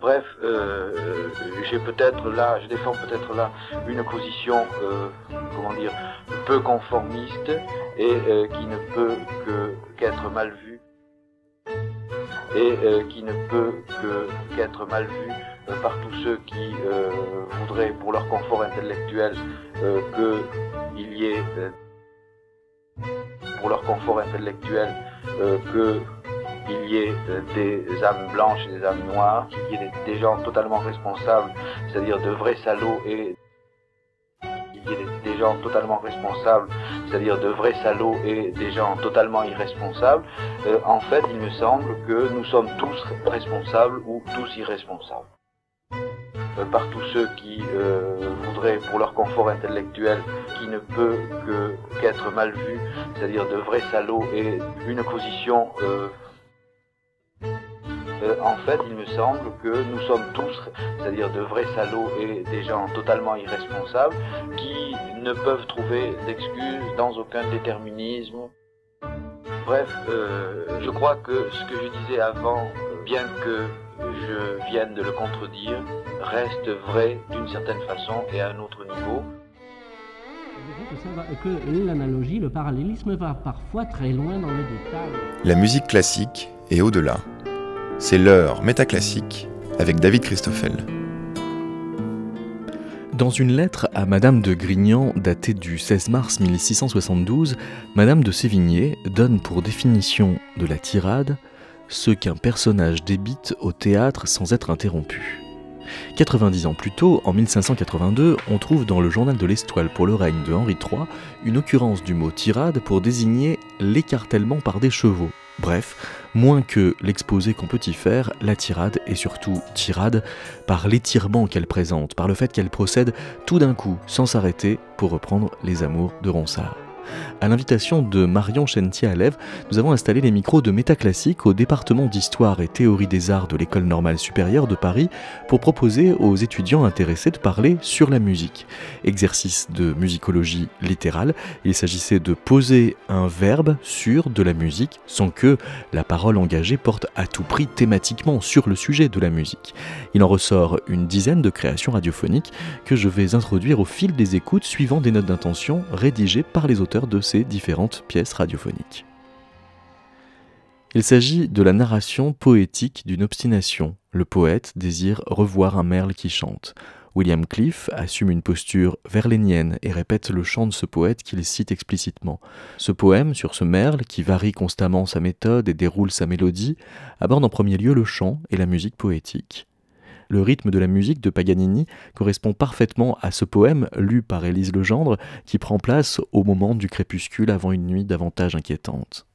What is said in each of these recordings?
Bref, euh, j'ai peut-être là, je défends peut-être là une position, euh, comment dire, peu conformiste et euh, qui ne peut que qu'être mal vue. Et euh, qui ne peut que qu'être mal vue euh, par tous ceux qui euh, voudraient, pour leur confort intellectuel, qu'il y ait pour leur confort intellectuel que qu'il y ait des âmes blanches et des âmes noires, qu'il y ait des gens totalement responsables, c'est-à-dire de vrais salauds et y ait des gens totalement responsables, c'est-à-dire de vrais salauds et des gens totalement irresponsables, euh, en fait, il me semble que nous sommes tous responsables ou tous irresponsables. Euh, par tous ceux qui euh, voudraient, pour leur confort intellectuel, qui ne peut qu'être mal vu, c'est-à-dire de vrais salauds et une position euh, en fait, il me semble que nous sommes tous, c'est-à-dire de vrais salauds et des gens totalement irresponsables, qui ne peuvent trouver d'excuses dans aucun déterminisme. Bref, euh, je crois que ce que je disais avant, bien que je vienne de le contredire, reste vrai d'une certaine façon et à un autre niveau. Que l'analogie, le parallélisme va parfois très loin dans les détails. La musique classique est au-delà. C'est l'heure métaclassique avec David Christoffel. Dans une lettre à Madame de Grignan datée du 16 mars 1672, Madame de Sévigné donne pour définition de la tirade ce qu'un personnage débite au théâtre sans être interrompu. 90 ans plus tôt, en 1582, on trouve dans le journal de l'Estoile pour le règne de Henri III une occurrence du mot tirade pour désigner l'écartèlement par des chevaux, Bref, moins que l'exposé qu'on peut y faire, la tirade est surtout tirade par l'étirement qu'elle présente, par le fait qu'elle procède tout d'un coup, sans s'arrêter, pour reprendre les amours de Ronsard. À l'invitation de Marion Chentier à Lève, nous avons installé les micros de Métaclassique au département d'Histoire et Théorie des Arts de l'École normale supérieure de Paris pour proposer aux étudiants intéressés de parler sur la musique. Exercice de musicologie littérale, il s'agissait de poser un verbe sur de la musique sans que la parole engagée porte à tout prix thématiquement sur le sujet de la musique. Il en ressort une dizaine de créations radiophoniques que je vais introduire au fil des écoutes suivant des notes d'intention rédigées par les auteurs de ces différentes pièces radiophoniques. Il s'agit de la narration poétique d'une obstination. Le poète désire revoir un merle qui chante. William Cliff assume une posture verlénienne et répète le chant de ce poète qu'il cite explicitement. Ce poème sur ce merle, qui varie constamment sa méthode et déroule sa mélodie, aborde en premier lieu le chant et la musique poétique le rythme de la musique de Paganini correspond parfaitement à ce poème lu par Élise Legendre qui prend place au moment du crépuscule avant une nuit davantage inquiétante.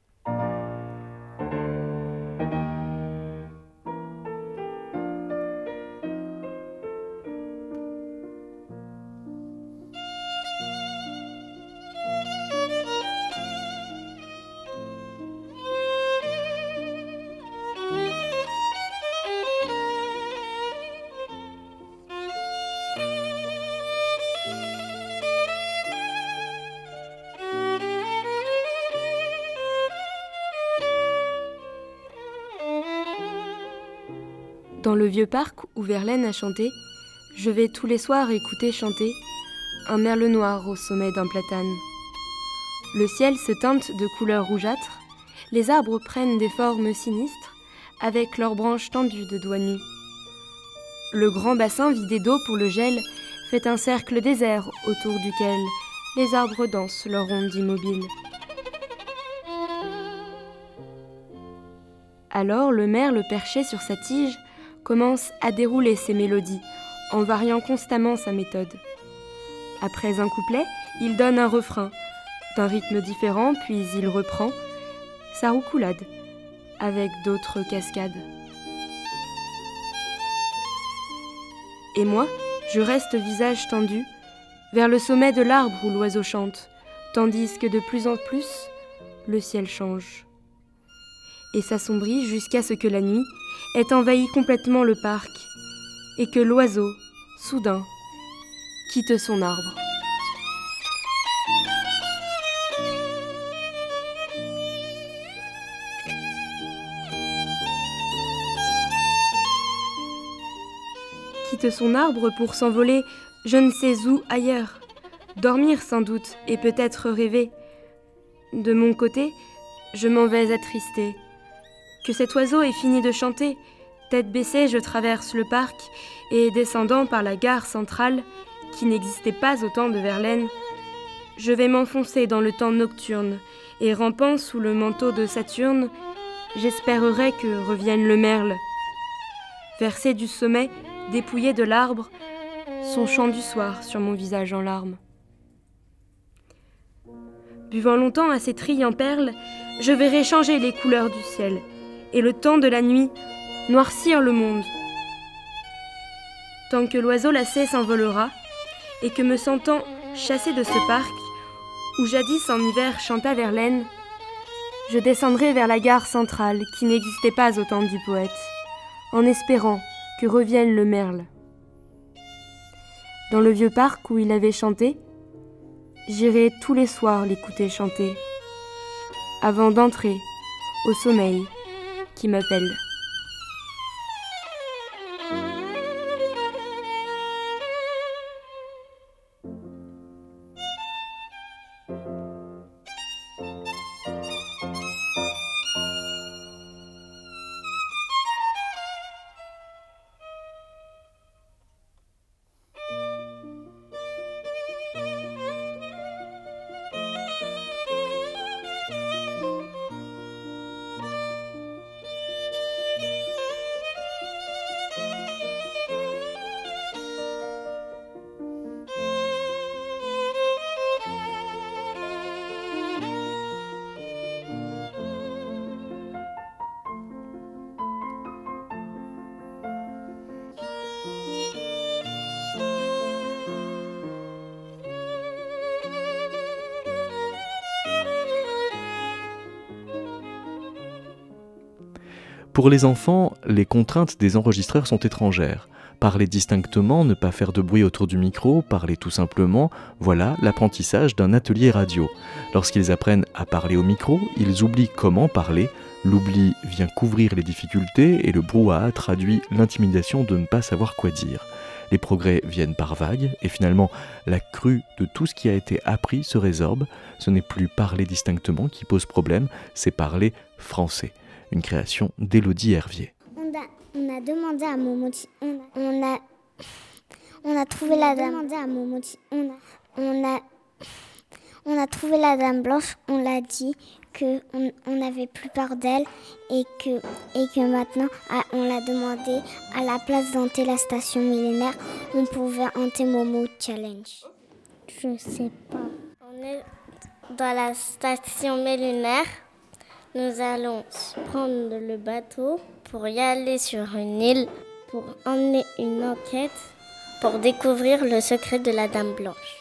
Dans le vieux parc où Verlaine a chanté, je vais tous les soirs écouter chanter un merle noir au sommet d'un platane. Le ciel se teinte de couleurs rougeâtres, les arbres prennent des formes sinistres avec leurs branches tendues de doigts nus. Le grand bassin vidé d'eau pour le gel fait un cercle désert autour duquel les arbres dansent leur ronde immobile. Alors le merle perché sur sa tige commence à dérouler ses mélodies en variant constamment sa méthode. Après un couplet, il donne un refrain, d'un rythme différent, puis il reprend sa roucoulade avec d'autres cascades. Et moi, je reste visage tendu vers le sommet de l'arbre où l'oiseau chante, tandis que de plus en plus, le ciel change et s'assombrit jusqu'à ce que la nuit ait envahi complètement le parc et que l'oiseau, soudain, quitte son arbre. quitte son arbre pour s'envoler je ne sais où ailleurs. Dormir sans doute et peut-être rêver. De mon côté, je m'en vais attristé. Que cet oiseau ait fini de chanter, tête baissée, je traverse le parc et descendant par la gare centrale, qui n'existait pas au temps de Verlaine, je vais m'enfoncer dans le temps nocturne et rampant sous le manteau de Saturne, j'espérerai que revienne le merle. Versé du sommet, dépouillé de l'arbre, son chant du soir sur mon visage en larmes. Buvant longtemps à ces trilles en perles, je verrai changer les couleurs du ciel et le temps de la nuit noircir le monde. Tant que l'oiseau lassé s'envolera et que me sentant chassé de ce parc où jadis en hiver chanta Verlaine, je descendrai vers la gare centrale qui n'existait pas au temps du poète, en espérant que revienne le merle. Dans le vieux parc où il avait chanté, j'irai tous les soirs l'écouter chanter, avant d'entrer au sommeil qui m'appelle. Pour les enfants, les contraintes des enregistreurs sont étrangères. Parler distinctement, ne pas faire de bruit autour du micro, parler tout simplement, voilà l'apprentissage d'un atelier radio. Lorsqu'ils apprennent à parler au micro, ils oublient comment parler, l'oubli vient couvrir les difficultés et le brouhaha traduit l'intimidation de ne pas savoir quoi dire. Les progrès viennent par vagues et finalement la crue de tout ce qui a été appris se résorbe. Ce n'est plus parler distinctement qui pose problème, c'est parler français une création d'Élodie Hervier. On a, on a, demandé à Momoti, on a, on a, on a trouvé on la dame. Demandé à Momoti, on a, on a, on a trouvé la dame blanche. On l'a dit que on n'avait plus peur d'elle et que et que maintenant on l'a demandé à la place d'hanter la station millénaire, on pouvait hanter Momo Challenge. Je sais pas. On est dans la station millénaire. Nous allons prendre le bateau pour y aller sur une île pour emmener une enquête pour découvrir le secret de la Dame Blanche.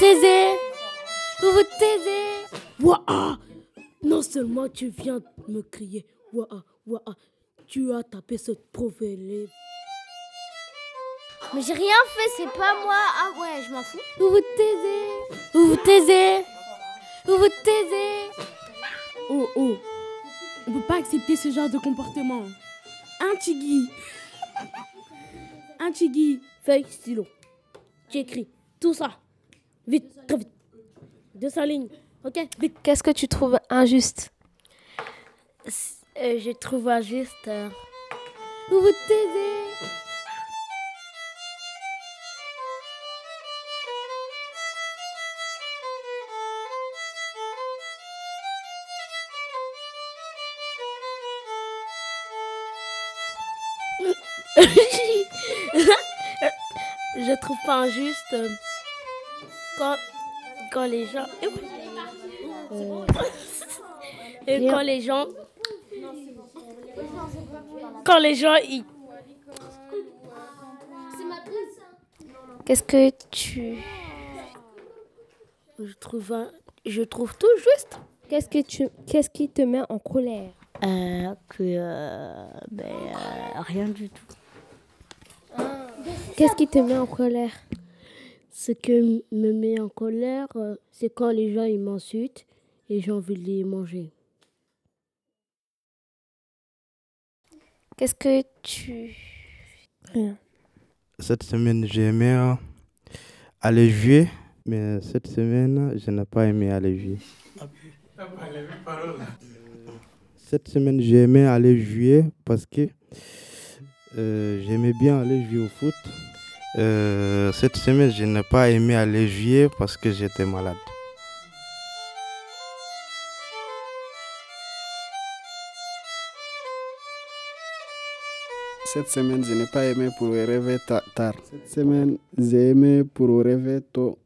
Taisez Vous vous taisez Waouh Non seulement tu viens me crier Waouh, waouh, tu as tapé cette pauvre élève. Mais j'ai rien fait, c'est pas moi. Ah ouais, je m'en fous. Vous vous taisez Vous vous taisez Vous vous taisez Oh oh On peut pas accepter ce genre de comportement. Un tigui Un tigui Feuille, stylo. Tu écris tout ça. Vite, très vite. 200 lignes. Ok, vite. Qu'est-ce que tu trouves injuste? Euh, Je trouve injuste. Euh... Vous Je trouve pas injuste quand, quand les gens. Et quand les gens. Quand les gens. Ils... Qu'est-ce que tu. Je trouve, un... je trouve tout juste. Qu'est-ce, que tu... Qu'est-ce qui te met en colère? Euh, Que euh, ben, euh, rien du tout. Qu'est-ce qui te met en colère? Ce qui me met en colère, euh, c'est quand les gens ils m'insultent et j'ai envie de les manger. Qu'est-ce que tu... Rien. Cette semaine, j'ai aimé euh, aller jouer, mais cette semaine, je n'ai pas aimé aller jouer. Cette semaine, j'ai aimé aller jouer parce que euh, j'aimais bien aller jouer au foot. Euh, cette semaine, je n'ai pas aimé aller jouer parce que j'étais malade. Cette semaine, je n'ai pas aimé pour rêver ta- tard. Cette semaine, j'ai aimé pour rêver tôt.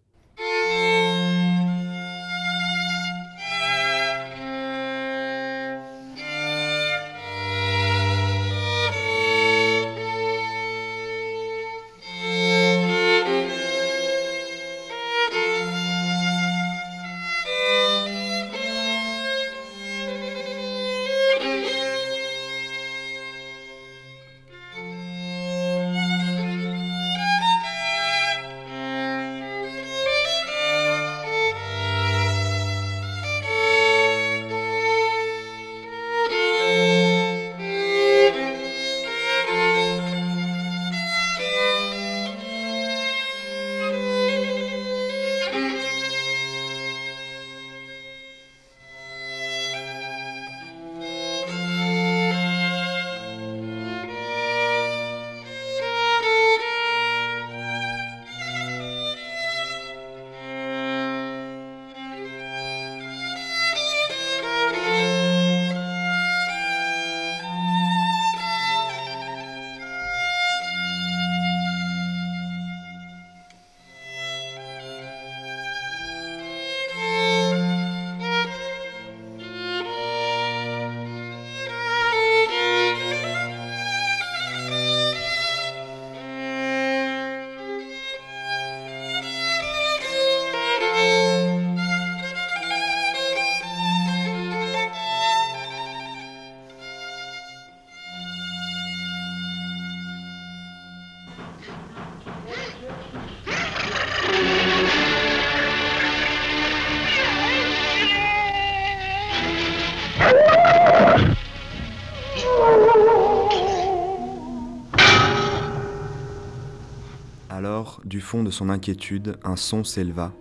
Du fond de son inquiétude, un son s'éleva,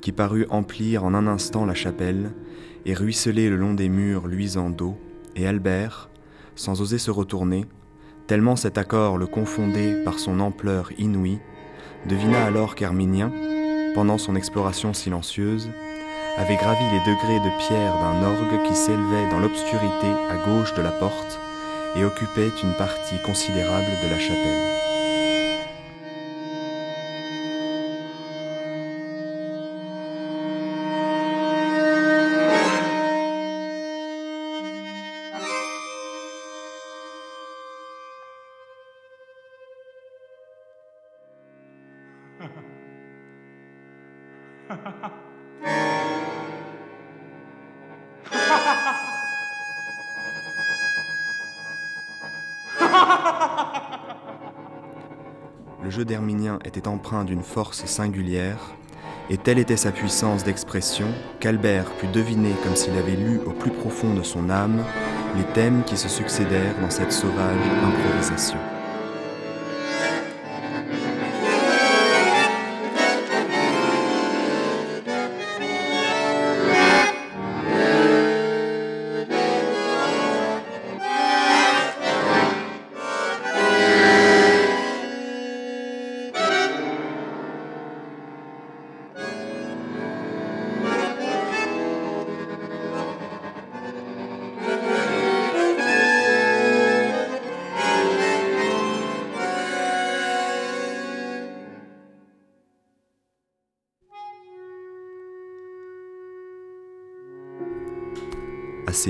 qui parut emplir en un instant la chapelle et ruisseler le long des murs luisants d'eau, et Albert, sans oser se retourner, tellement cet accord le confondait par son ampleur inouïe, devina alors qu'Arminien, pendant son exploration silencieuse, avait gravi les degrés de pierre d'un orgue qui s'élevait dans l'obscurité à gauche de la porte et occupait une partie considérable de la chapelle. Jeu d'Herminien était empreint d'une force singulière, et telle était sa puissance d'expression qu'Albert put deviner comme s'il avait lu au plus profond de son âme les thèmes qui se succédèrent dans cette sauvage improvisation.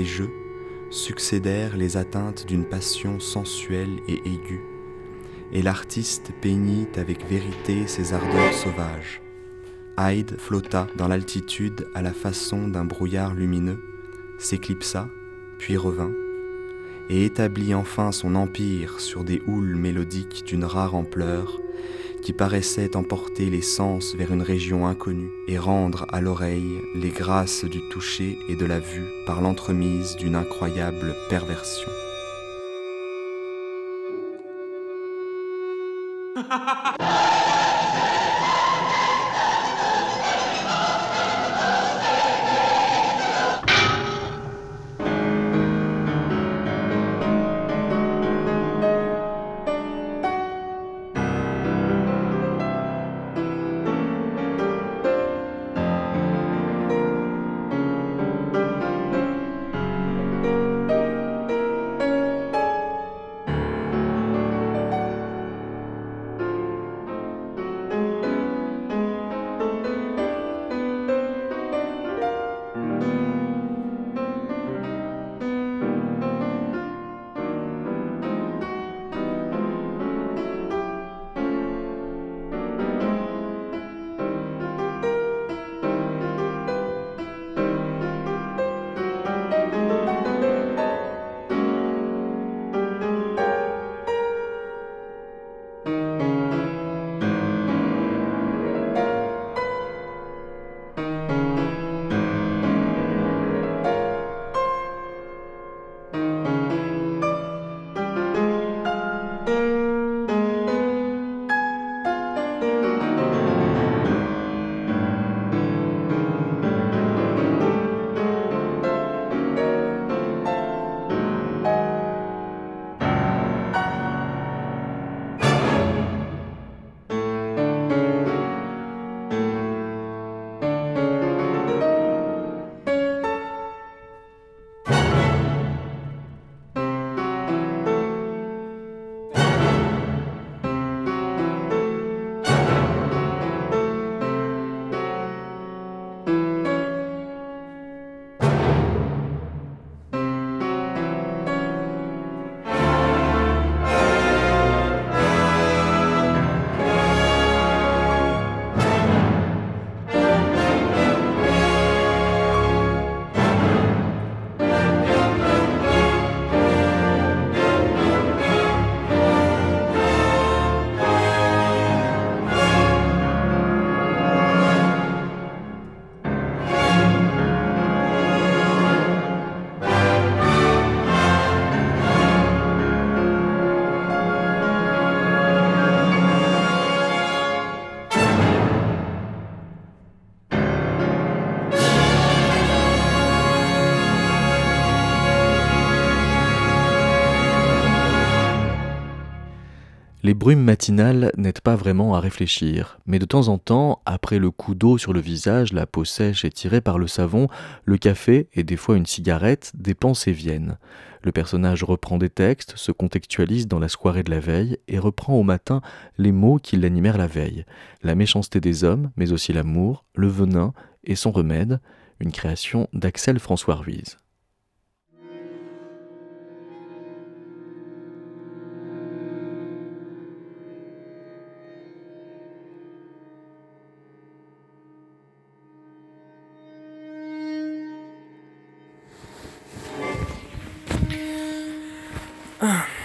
Jeux succédèrent les atteintes d'une passion sensuelle et aiguë, et l'artiste peignit avec vérité ses ardeurs sauvages. Hyde flotta dans l'altitude à la façon d'un brouillard lumineux, s'éclipsa, puis revint, et établit enfin son empire sur des houles mélodiques d'une rare ampleur, qui paraissait emporter les sens vers une région inconnue et rendre à l'oreille les grâces du toucher et de la vue par l'entremise d'une incroyable perversion. brumes matinales n'aident pas vraiment à réfléchir, mais de temps en temps, après le coup d'eau sur le visage, la peau sèche et tirée par le savon, le café et des fois une cigarette, des pensées viennent. Le personnage reprend des textes, se contextualise dans la soirée de la veille et reprend au matin les mots qui l'animèrent la veille. La méchanceté des hommes, mais aussi l'amour, le venin et son remède, une création d'Axel François Ruiz. Ugh.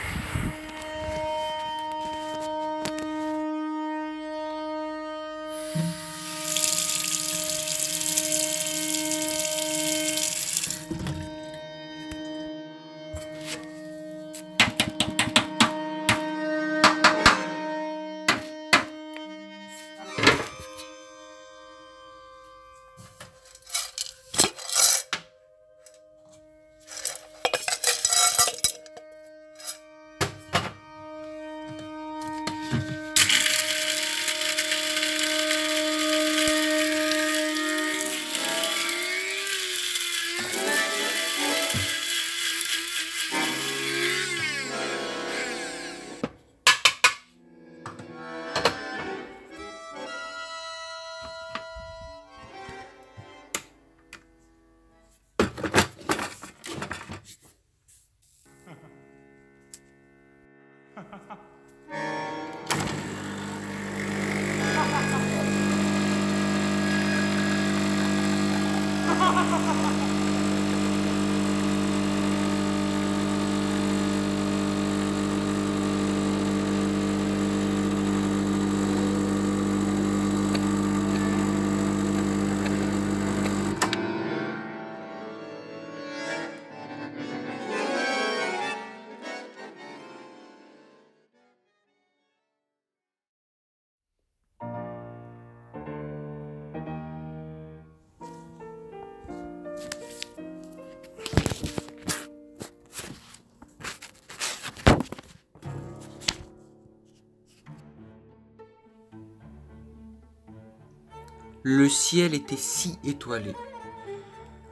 le ciel était si étoilé,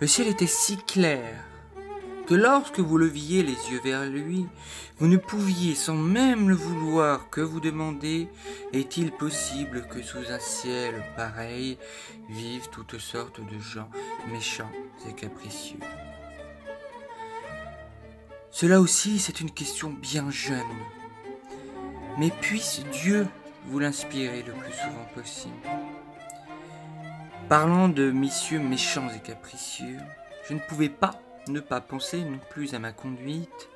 le ciel était si clair, que lorsque vous leviez les yeux vers lui, vous ne pouviez sans même le vouloir que vous demander est-il possible que sous un ciel pareil vivent toutes sortes de gens méchants et capricieux? Cela aussi, c'est une question bien jeune. Mais puisse Dieu vous l'inspirer le plus souvent possible. Parlant de messieurs méchants et capricieux, je ne pouvais pas ne pas penser non plus à ma conduite,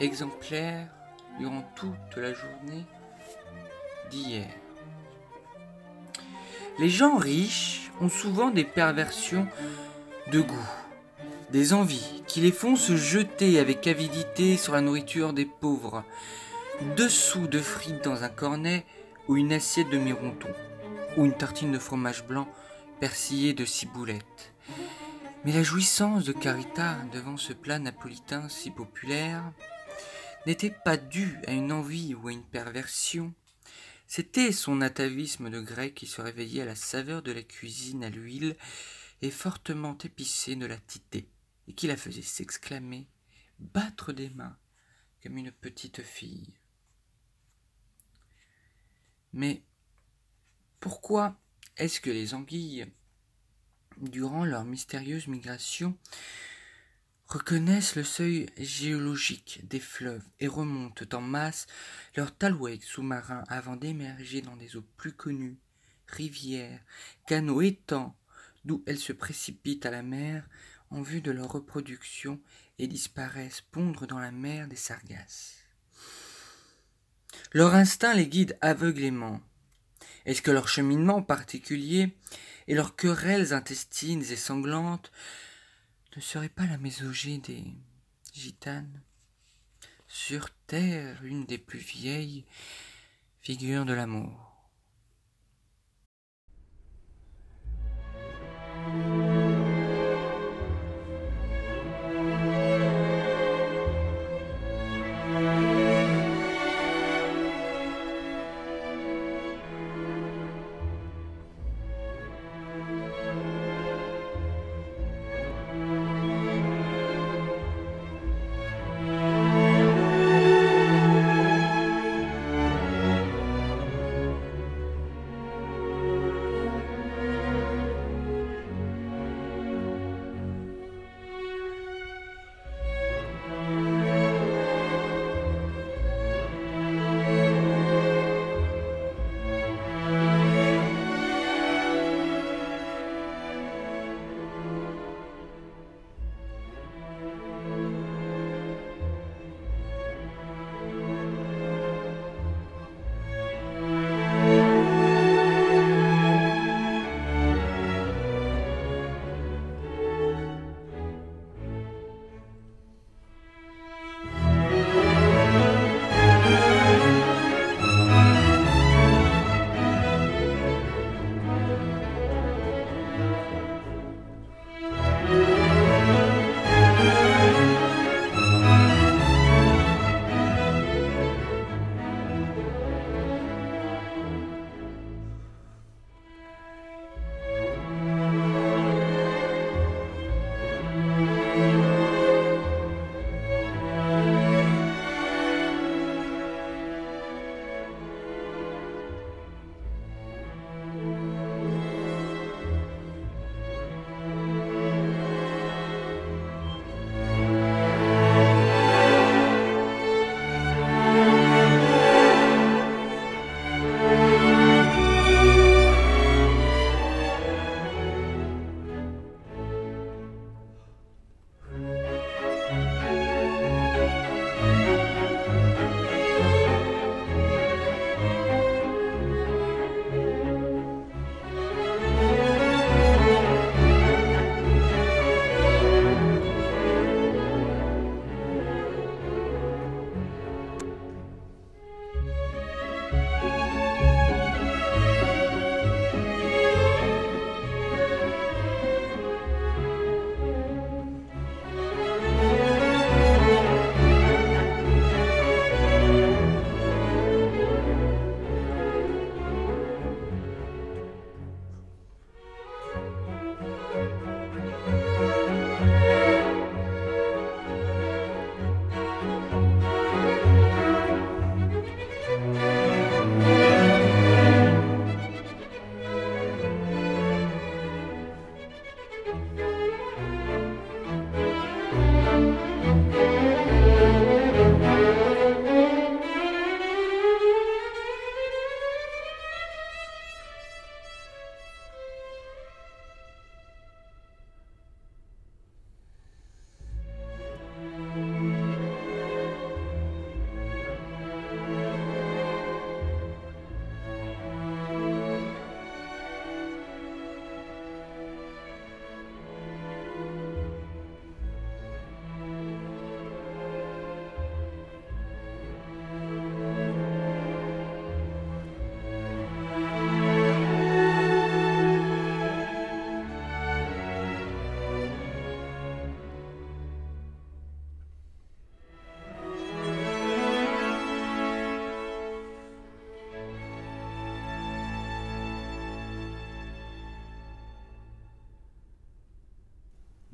exemplaire durant toute la journée d'hier. Les gens riches ont souvent des perversions de goût, des envies qui les font se jeter avec avidité sur la nourriture des pauvres, dessous de frites dans un cornet ou une assiette de mironton, ou une tartine de fromage blanc persillée de ciboulettes. Mais la jouissance de Carita devant ce plat napolitain si populaire n'était pas due à une envie ou à une perversion. C'était son atavisme de grec qui se réveillait à la saveur de la cuisine à l'huile et fortement épicée de la tité, et qui la faisait s'exclamer, battre des mains, comme une petite fille. Mais pourquoi est-ce que les anguilles durant leur mystérieuse migration, reconnaissent le seuil géologique des fleuves et remontent en masse leurs talouettes sous-marins avant d'émerger dans des eaux plus connues, rivières, canaux, étangs, d'où elles se précipitent à la mer en vue de leur reproduction et disparaissent pondre dans la mer des sargasses? Leur instinct les guide aveuglément. Est-ce que leur cheminement particulier et leurs querelles intestines et sanglantes ne seraient pas la mésogie des gitanes? Sur terre, une des plus vieilles figures de l'amour.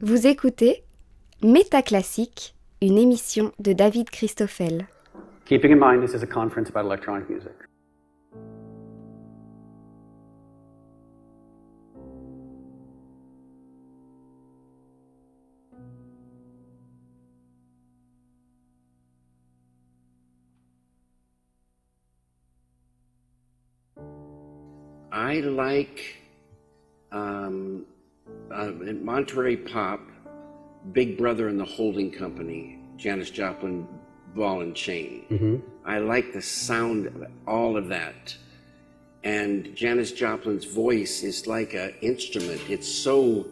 Vous écoutez Métaclassique, une émission de David Christoffel. Keeping in mind this is a conference about electronic music. I like uh, Monterey Pop, Big Brother and the Holding Company, Janis Joplin, Ball and Chain. Mm-hmm. I like the sound of all of that. And Janis Joplin's voice is like an instrument. It's so,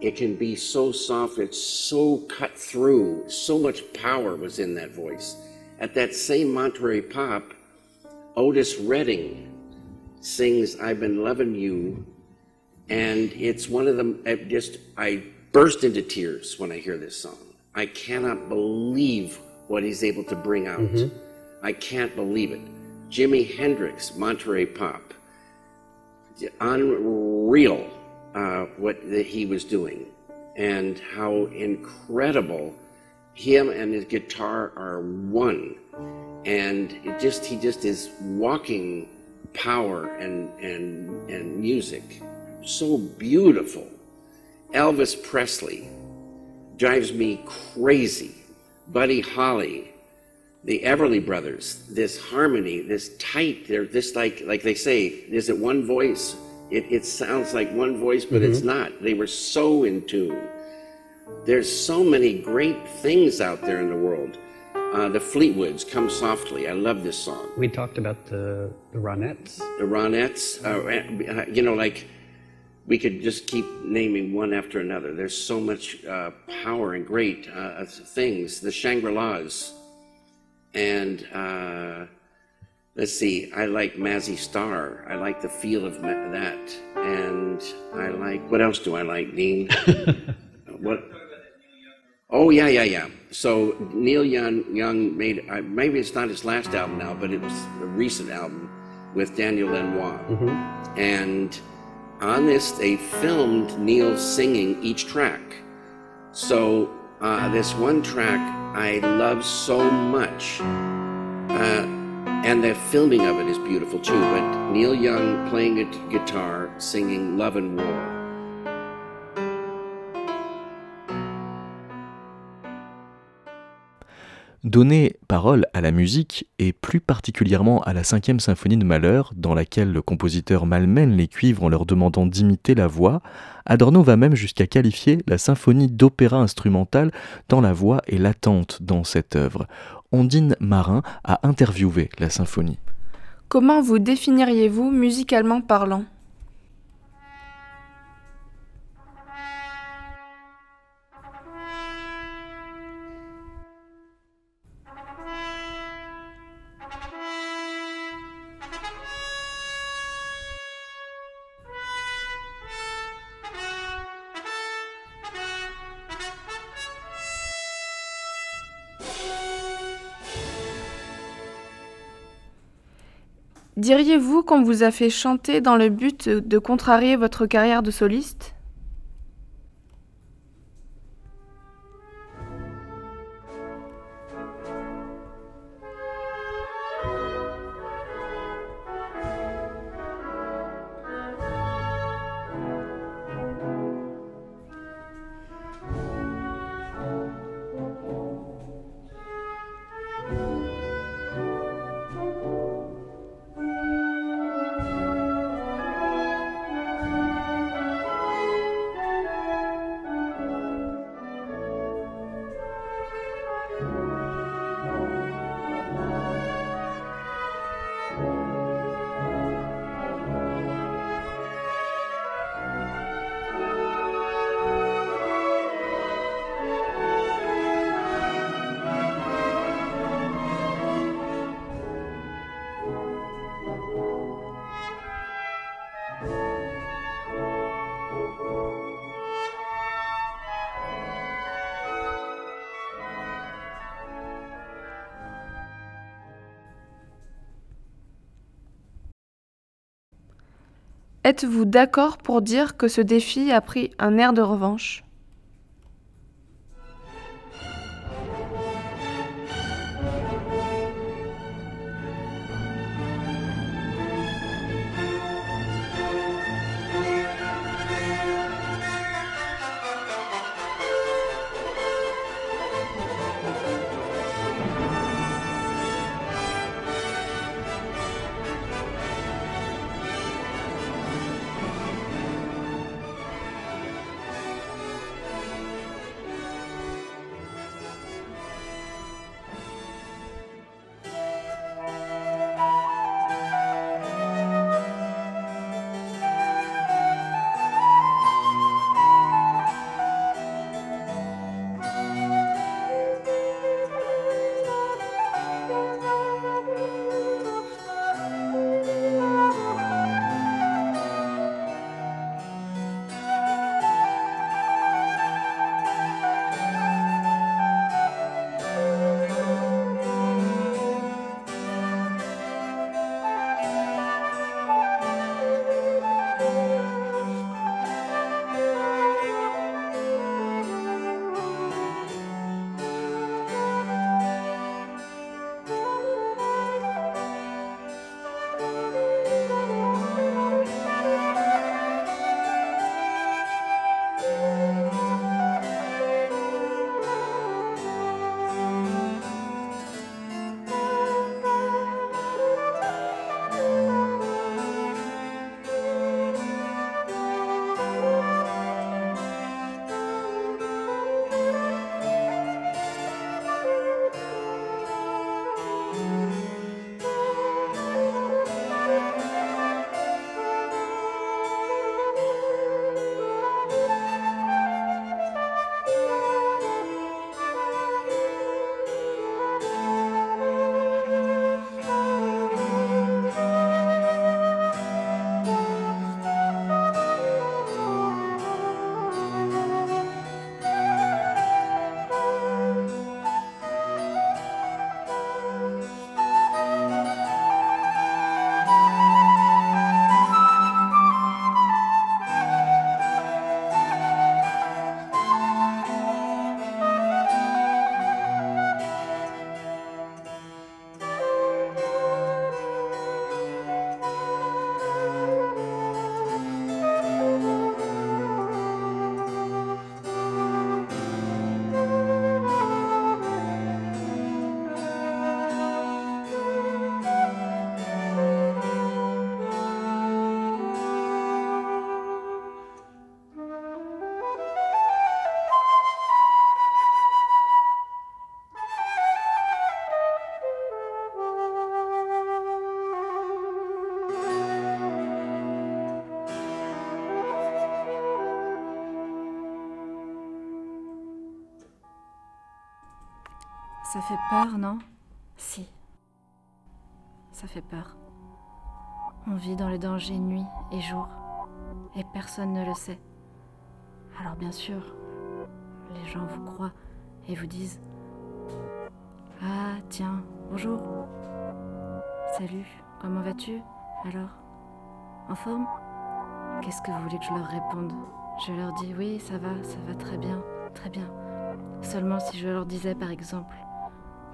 it can be so soft, it's so cut through. So much power was in that voice. At that same Monterey Pop, Otis Redding sings I've Been Loving You. And it's one of them, I just, I burst into tears when I hear this song. I cannot believe what he's able to bring out. Mhm. I can't believe it. Jimi Hendrix, Monterey Pop. Unreal uh, what that he was doing and how incredible him and his guitar are one. And it just he just is walking power and and and music. So beautiful. Elvis Presley drives me crazy. Buddy Holly, the Everly Brothers, this harmony, this tight, they're this like like they say, is it one voice? It, it sounds like one voice, but it's Mhm. not. They were so in tune. There's so many great things out there in the world. Uh, the Fleetwoods, Come Softly. I love this song. We talked about the, the Ronettes. The Ronettes, uh, uh, you know, like we could just keep naming one after another. There's so much uh, power and great uh, things. The Shangri La's, and uh, let's see, I like Mazzy Star. I like the feel of that, and I like what else do I like, Dean? what? Oh yeah, yeah, yeah. So Neil Young, Young made uh, maybe it's not his last album now, but it was a recent album with Daniel Lanois, Mm-hmm. and on this they filmed Neil singing each track. So uh, this one track I love so much, uh, and the filming of it is beautiful too. But Neil Young playing a guitar, singing "Love and War." Donner parole à la musique, et plus particulièrement à la cinquième symphonie de Malheur, dans laquelle le compositeur malmène les cuivres en leur demandant d'imiter la voix, Adorno va même jusqu'à qualifier la symphonie d'opéra instrumental tant la voix est latente dans cette œuvre. Ondine Marin a interviewé la symphonie. Comment vous définiriez-vous musicalement parlant? Diriez-vous qu'on vous a fait chanter dans le but de contrarier votre carrière de soliste? Êtes-vous d'accord pour dire que ce défi a pris un air de revanche? Ça fait peur, non? Si. Ça fait peur. On vit dans le danger nuit et jour, et personne ne le sait. Alors bien sûr, les gens vous croient et vous disent Ah, tiens, bonjour. Salut, comment vas-tu? Alors En forme? Qu'est-ce que vous voulez que je leur réponde? Je leur dis oui, ça va, ça va très bien, très bien. Seulement si je leur disais par exemple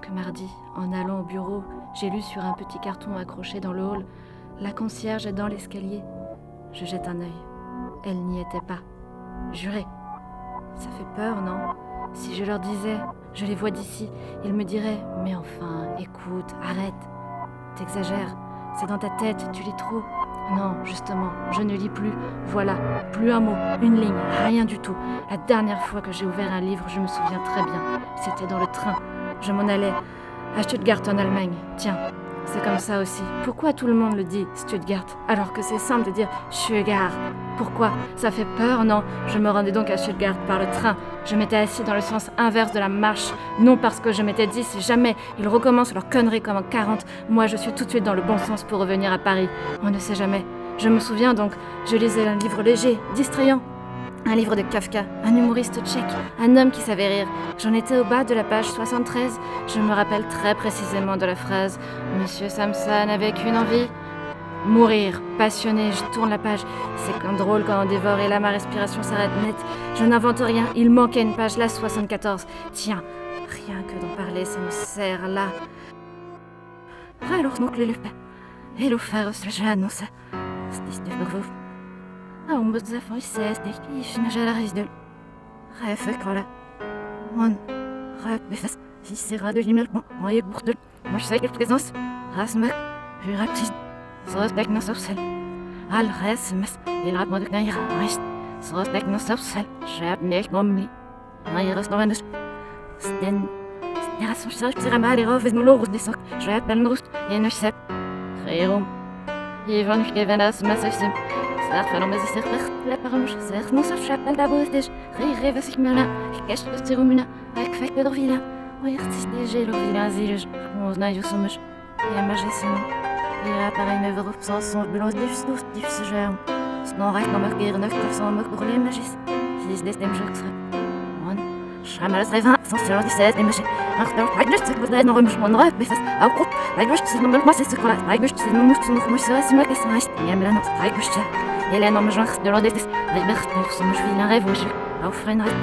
que mardi, en allant au bureau, j'ai lu sur un petit carton accroché dans le hall La concierge est dans l'escalier. Je jette un œil. Elle n'y était pas. Juré. Ça fait peur, non? Si je leur disais Je les vois d'ici, ils me diraient Mais enfin, écoute, arrête. T'exagères. C'est dans ta tête, tu lis trop. Non, justement, je ne lis plus. Voilà, plus un mot, une ligne, rien du tout. La dernière fois que j'ai ouvert un livre, je me souviens très bien. C'était dans le train. Je m'en allais à Stuttgart en Allemagne. Tiens, c'est comme ça aussi. Pourquoi tout le monde le dit Stuttgart alors que c'est simple de dire Stuttgart? Pourquoi? Ça fait peur, non? Je me rendais donc à Stuttgart par le train. Je m'étais assis dans le sens inverse de la marche, non parce que je m'étais dit si jamais ils recommencent leur connerie comme en 40, moi je suis tout de suite dans le bon sens pour revenir à Paris. On ne sait jamais. Je me souviens donc, je lisais un livre léger, distrayant, un livre de Kafka, un humoriste tchèque, un homme qui savait rire. J'en étais au bas de la page 73. Je me rappelle très précisément de la phrase Monsieur Samson avec une envie Mourir, passionné, je tourne la page. C'est quand drôle quand on dévore et là ma respiration s'arrête net. Je n'invente rien, il manquait une page, la 74. Tiens, rien que d'en parler, ça me sert là. Alors donc le Hello frère, je annonce. C'est ఆవు చేస్తే je rêve quand la on rêve si c'est de l'himmel bon moi et pour moi je sais que présence rasme juratis sans bec non sorcel al resmes il a moi de gnair reste sans bec non sorcel j'ai nicht bomni mein rest noch eines denn Ja, so schau ich dir mal die Rauf, ist nur los, die sagt, schreibt dann Lust, je nicht sepp, Rerum. Je, wenn ich gewinne, das messe ich Sach, wenn um sich sagt, ach, leperem Sach, muss auf Schappen, da wo ist dich, rire, was ich mir na, ich gäsch das Zerumina, weil quäck mir doch wieder, wo ich sich die Gelo wieder, sie dich, muss na, ich so mich, ja, ma, ich sinne, ja, pareil, mir wirf, sonst, sonst, bloß, dich, sonst, dich, so, ja, sonst, reich, noch, mach, gere, noch, sonst, mach, brûler, ma, ich, ich, des, dem, das Refer, sonst ja nicht selbst nämlich. Ach, da weit nicht zu sein, noch im Schmon reif, bis auch gut. Weit nicht zu noch mit Masse zu kommen. Weit nicht zu noch müssen noch muss was möglich sein. Ja, mir noch weit nicht. Hélène en me de l'ordre des Albertus, je suis un rêve, je offre une rêve.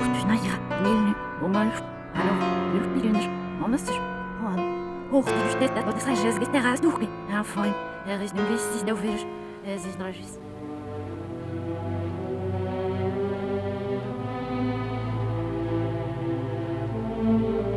Tu n'aïras ni le au mal. Alors, le pilon, je m'en me suis. Oh, tu t'es ta bonne sagesse, que terrasse d'ouvrir. Enfin, elle risque de me laisser d'ouvrir. Elle dans la justice. thank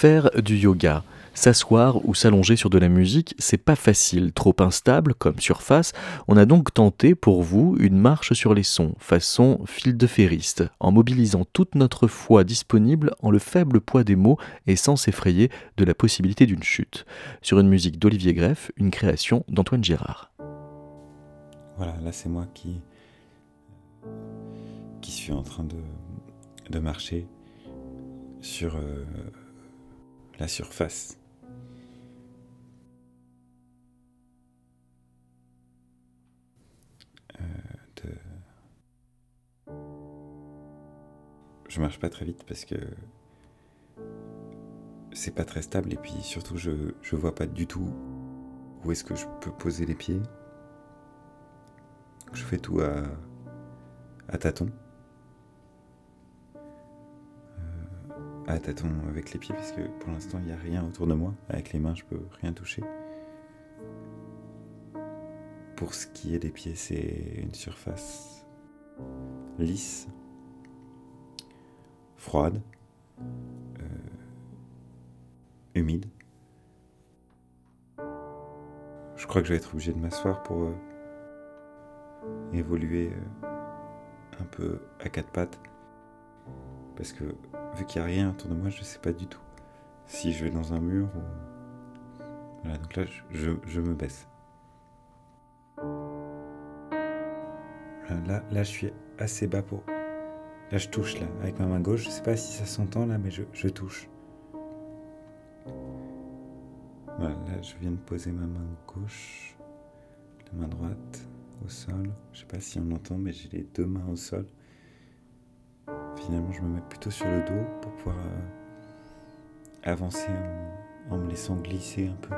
Faire du yoga, s'asseoir ou s'allonger sur de la musique, c'est pas facile, trop instable comme surface. On a donc tenté pour vous une marche sur les sons, façon fil de ferriste, en mobilisant toute notre foi disponible en le faible poids des mots et sans s'effrayer de la possibilité d'une chute. Sur une musique d'Olivier Greff, une création d'Antoine Girard. Voilà, là c'est moi qui, qui suis en train de, de marcher sur euh, la surface. Euh. Je marche pas très vite parce que c'est pas très stable et puis surtout je, je vois pas du tout où est-ce que je peux poser les pieds. Je fais tout à, à tâtons. À tâtons avec les pieds parce que pour l'instant il n'y a rien autour de moi. Avec les mains je peux rien toucher. Pour ce qui est des pieds, c'est une surface lisse, froide, euh, humide. Je crois que je vais être obligé de m'asseoir pour euh, évoluer euh, un peu à quatre pattes. Parce que vu qu'il n'y a rien autour de moi, je ne sais pas du tout si je vais dans un mur ou. Voilà, donc là, je, me baisse. Là, là, je suis assez bas pour. Là, je touche là, avec ma main gauche. Je sais pas si ça s'entend là, mais je, je touche. Voilà, là, je viens de poser ma main gauche, la main droite au sol. Je sais pas si on entend, mais j'ai les deux mains au sol. Finalement, je me mets plutôt sur le dos pour pouvoir euh, avancer en, me laissant glisser un peu.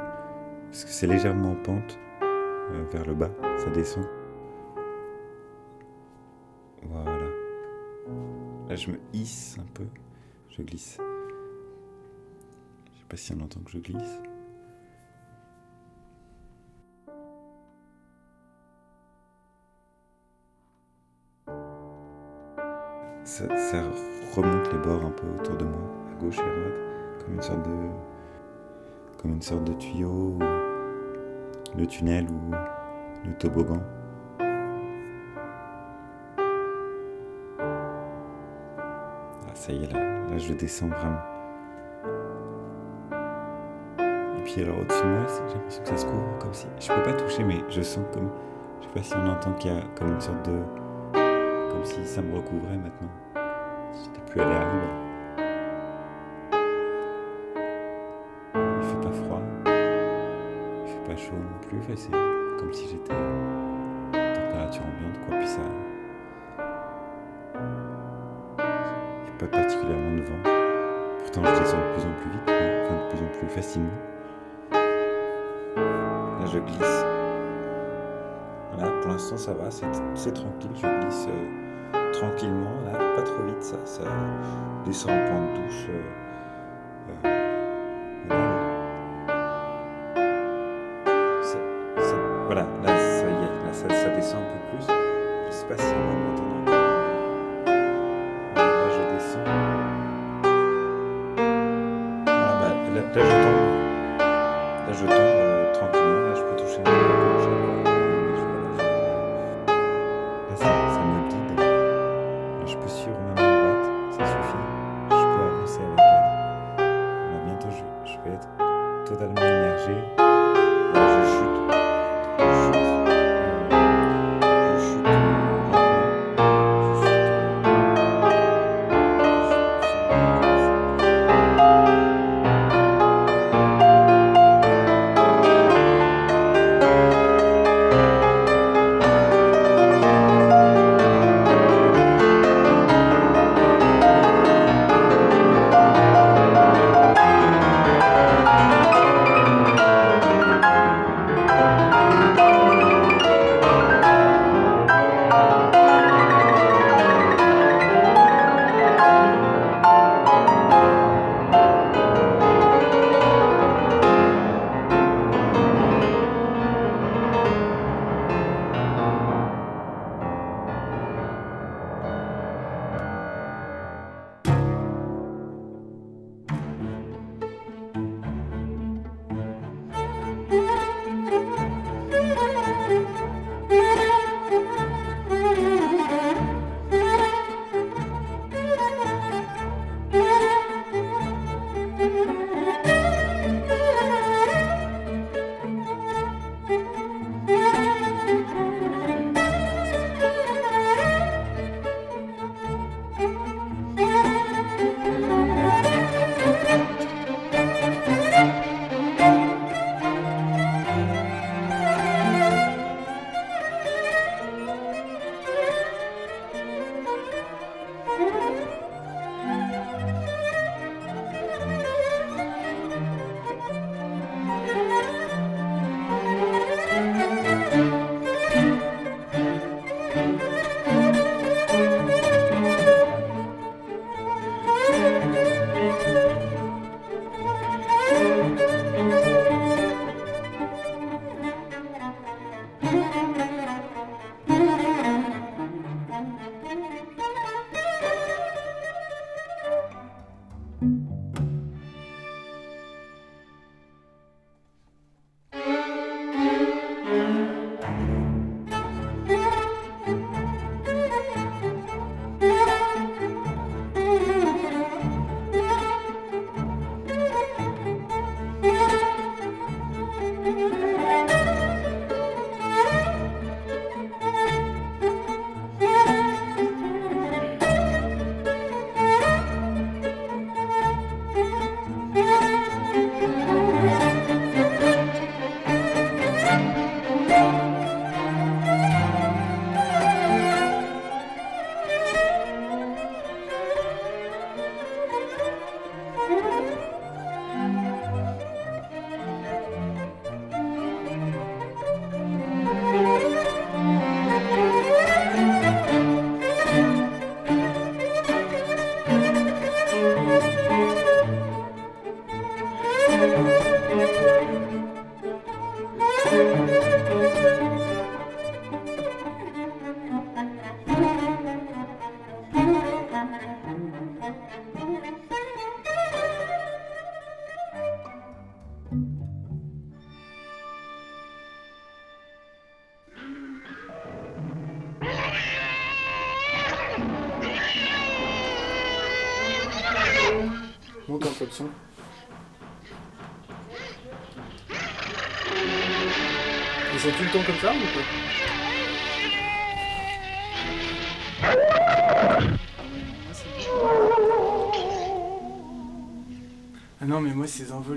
Parce que c'est légèrement en pente euh, vers le bas, ça descend. Voilà. Là, je me hisse un peu. Je glisse. Je sais pas si on entend que je glisse. Ça, remonte les bords un peu autour de moi, à gauche et à droite, comme une sorte de, comme une sorte de tuyau, ou le tunnel ou le toboggan. Ah, ça y est, là, là je descends vraiment. Et puis alors au-dessus de moi, j'ai l'impression que ça se couvre comme si. Je peux pas toucher, mais je sens comme. Je sais pas si on entend qu'il y a comme une sorte de. Comme si ça me recouvrait maintenant. Plus à l'air libre. Il fait pas froid. Il fait pas chaud non plus. Enfin, c'est comme si j'étais température ambiante, quoi. Puis ça. Il n'y a pas particulièrement de vent. Pourtant, je descends de plus en plus vite, de plus en plus facilement. Là, je glisse. Voilà, pour l'instant, ça va, c'est tranquille. Je glisse. Euh, tranquillement, là, pas trop vite, ça, ça descend en point de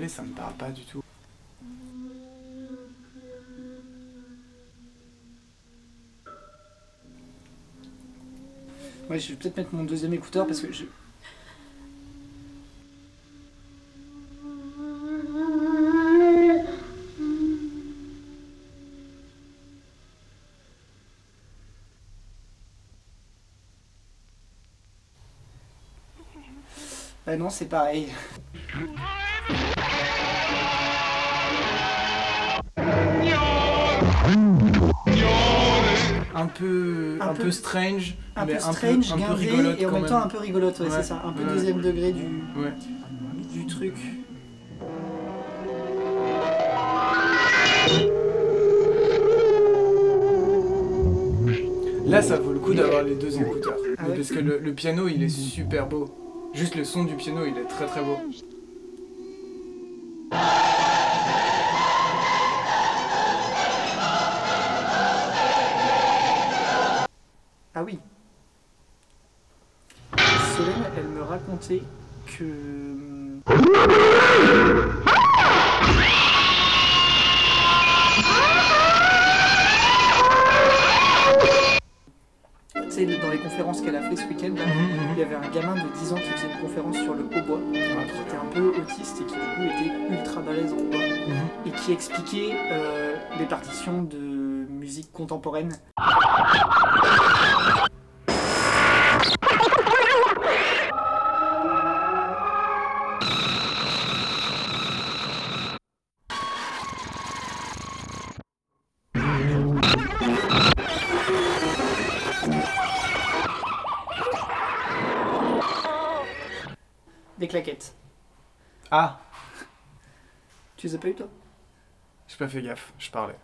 ça me parle pas du tout. Ouais, je vais peut-être mettre mon deuxième écouteur parce que je. Bah non, c'est pareil. Un peu, un, Un peu, peu- strange, Un mais peu strange, un peu, un peu guindé, rigolote et en quand même temps un peu rigolote, ouais, c'est ça. Un peu ouais. deuxième degré du, Ouais. du truc. Là, ça vaut le coup d'avoir les deux écouteurs. Ah ouais Parce que le, le piano, il est super beau. Juste le son du piano, il est très très beau. Les partitions de musique contemporaine. Des claquettes. Ah Tu les as pas eu toi? J'ai pas fait gaffe, je parlais.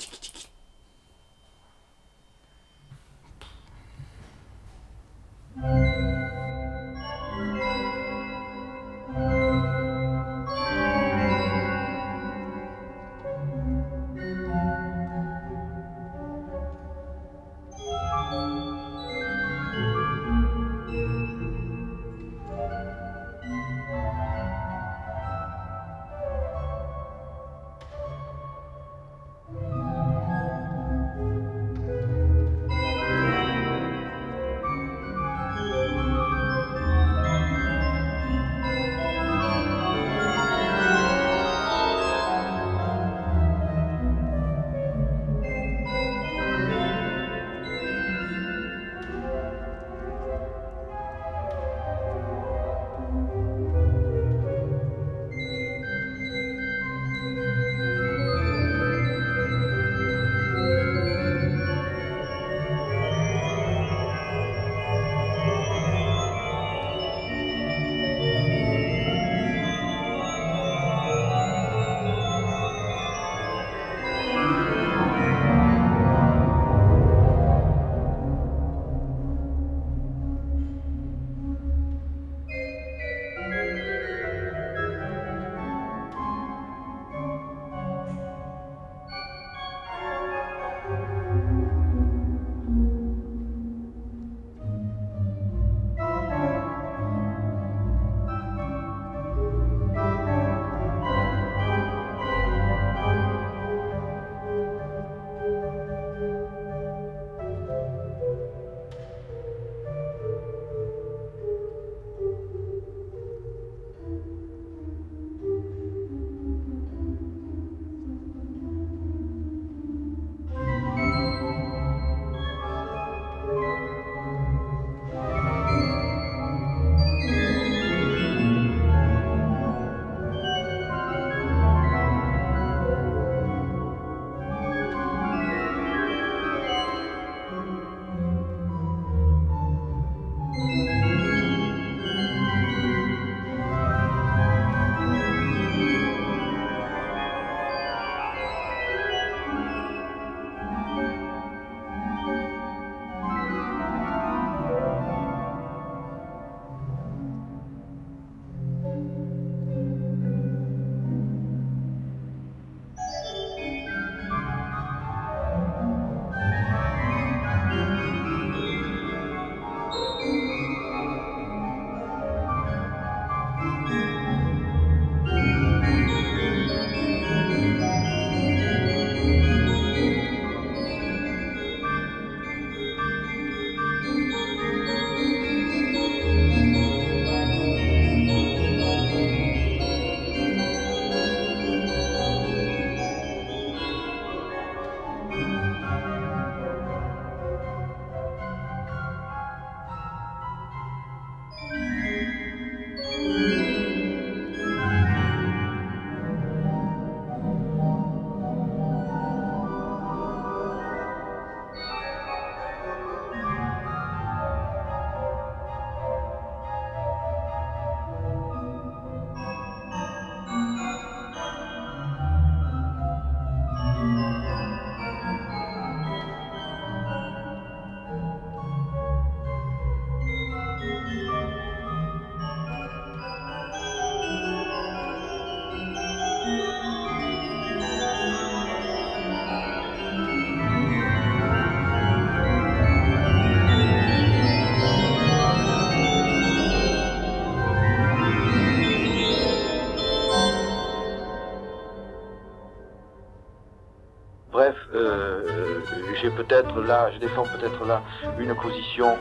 Je défends peut-être là une position,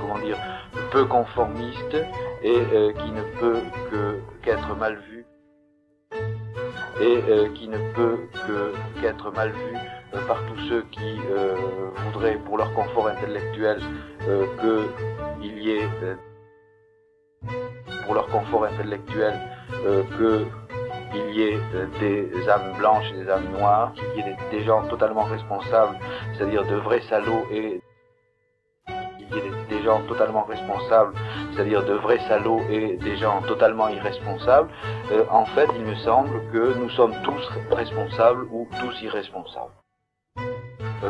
comment dire, peu conformiste et qui ne peut que qu'être mal vue. Et qui ne peut que qu'être mal vue par tous ceux qui voudraient, pour leur confort intellectuel, qu'il y ait pour leur confort intellectuel que qu'il y ait des âmes blanches et des âmes noires, qu'il y ait des, gens totalement responsables, c'est-à-dire de vrais salauds et y ait des, gens totalement responsables, c'est-à-dire de vrais salauds et des gens totalement irresponsables, en fait, il me semble que nous sommes tous responsables ou tous irresponsables.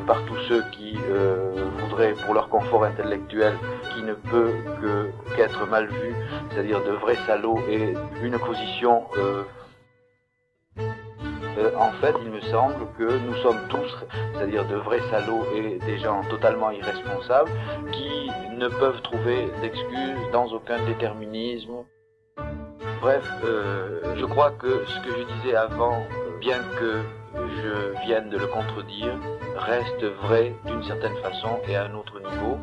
Par tous ceux qui voudraient, pour leur confort intellectuel, qui ne peut qu'être mal vu, c'est-à-dire de vrais salauds et une position en fait, il me semble que nous sommes tous, c'est-à-dire de vrais salauds et des gens totalement irresponsables, qui ne peuvent trouver d'excuses dans aucun déterminisme. Bref, je crois que ce que je disais avant, bien que je vienne de le contredire, reste vrai d'une certaine façon et à un autre niveau.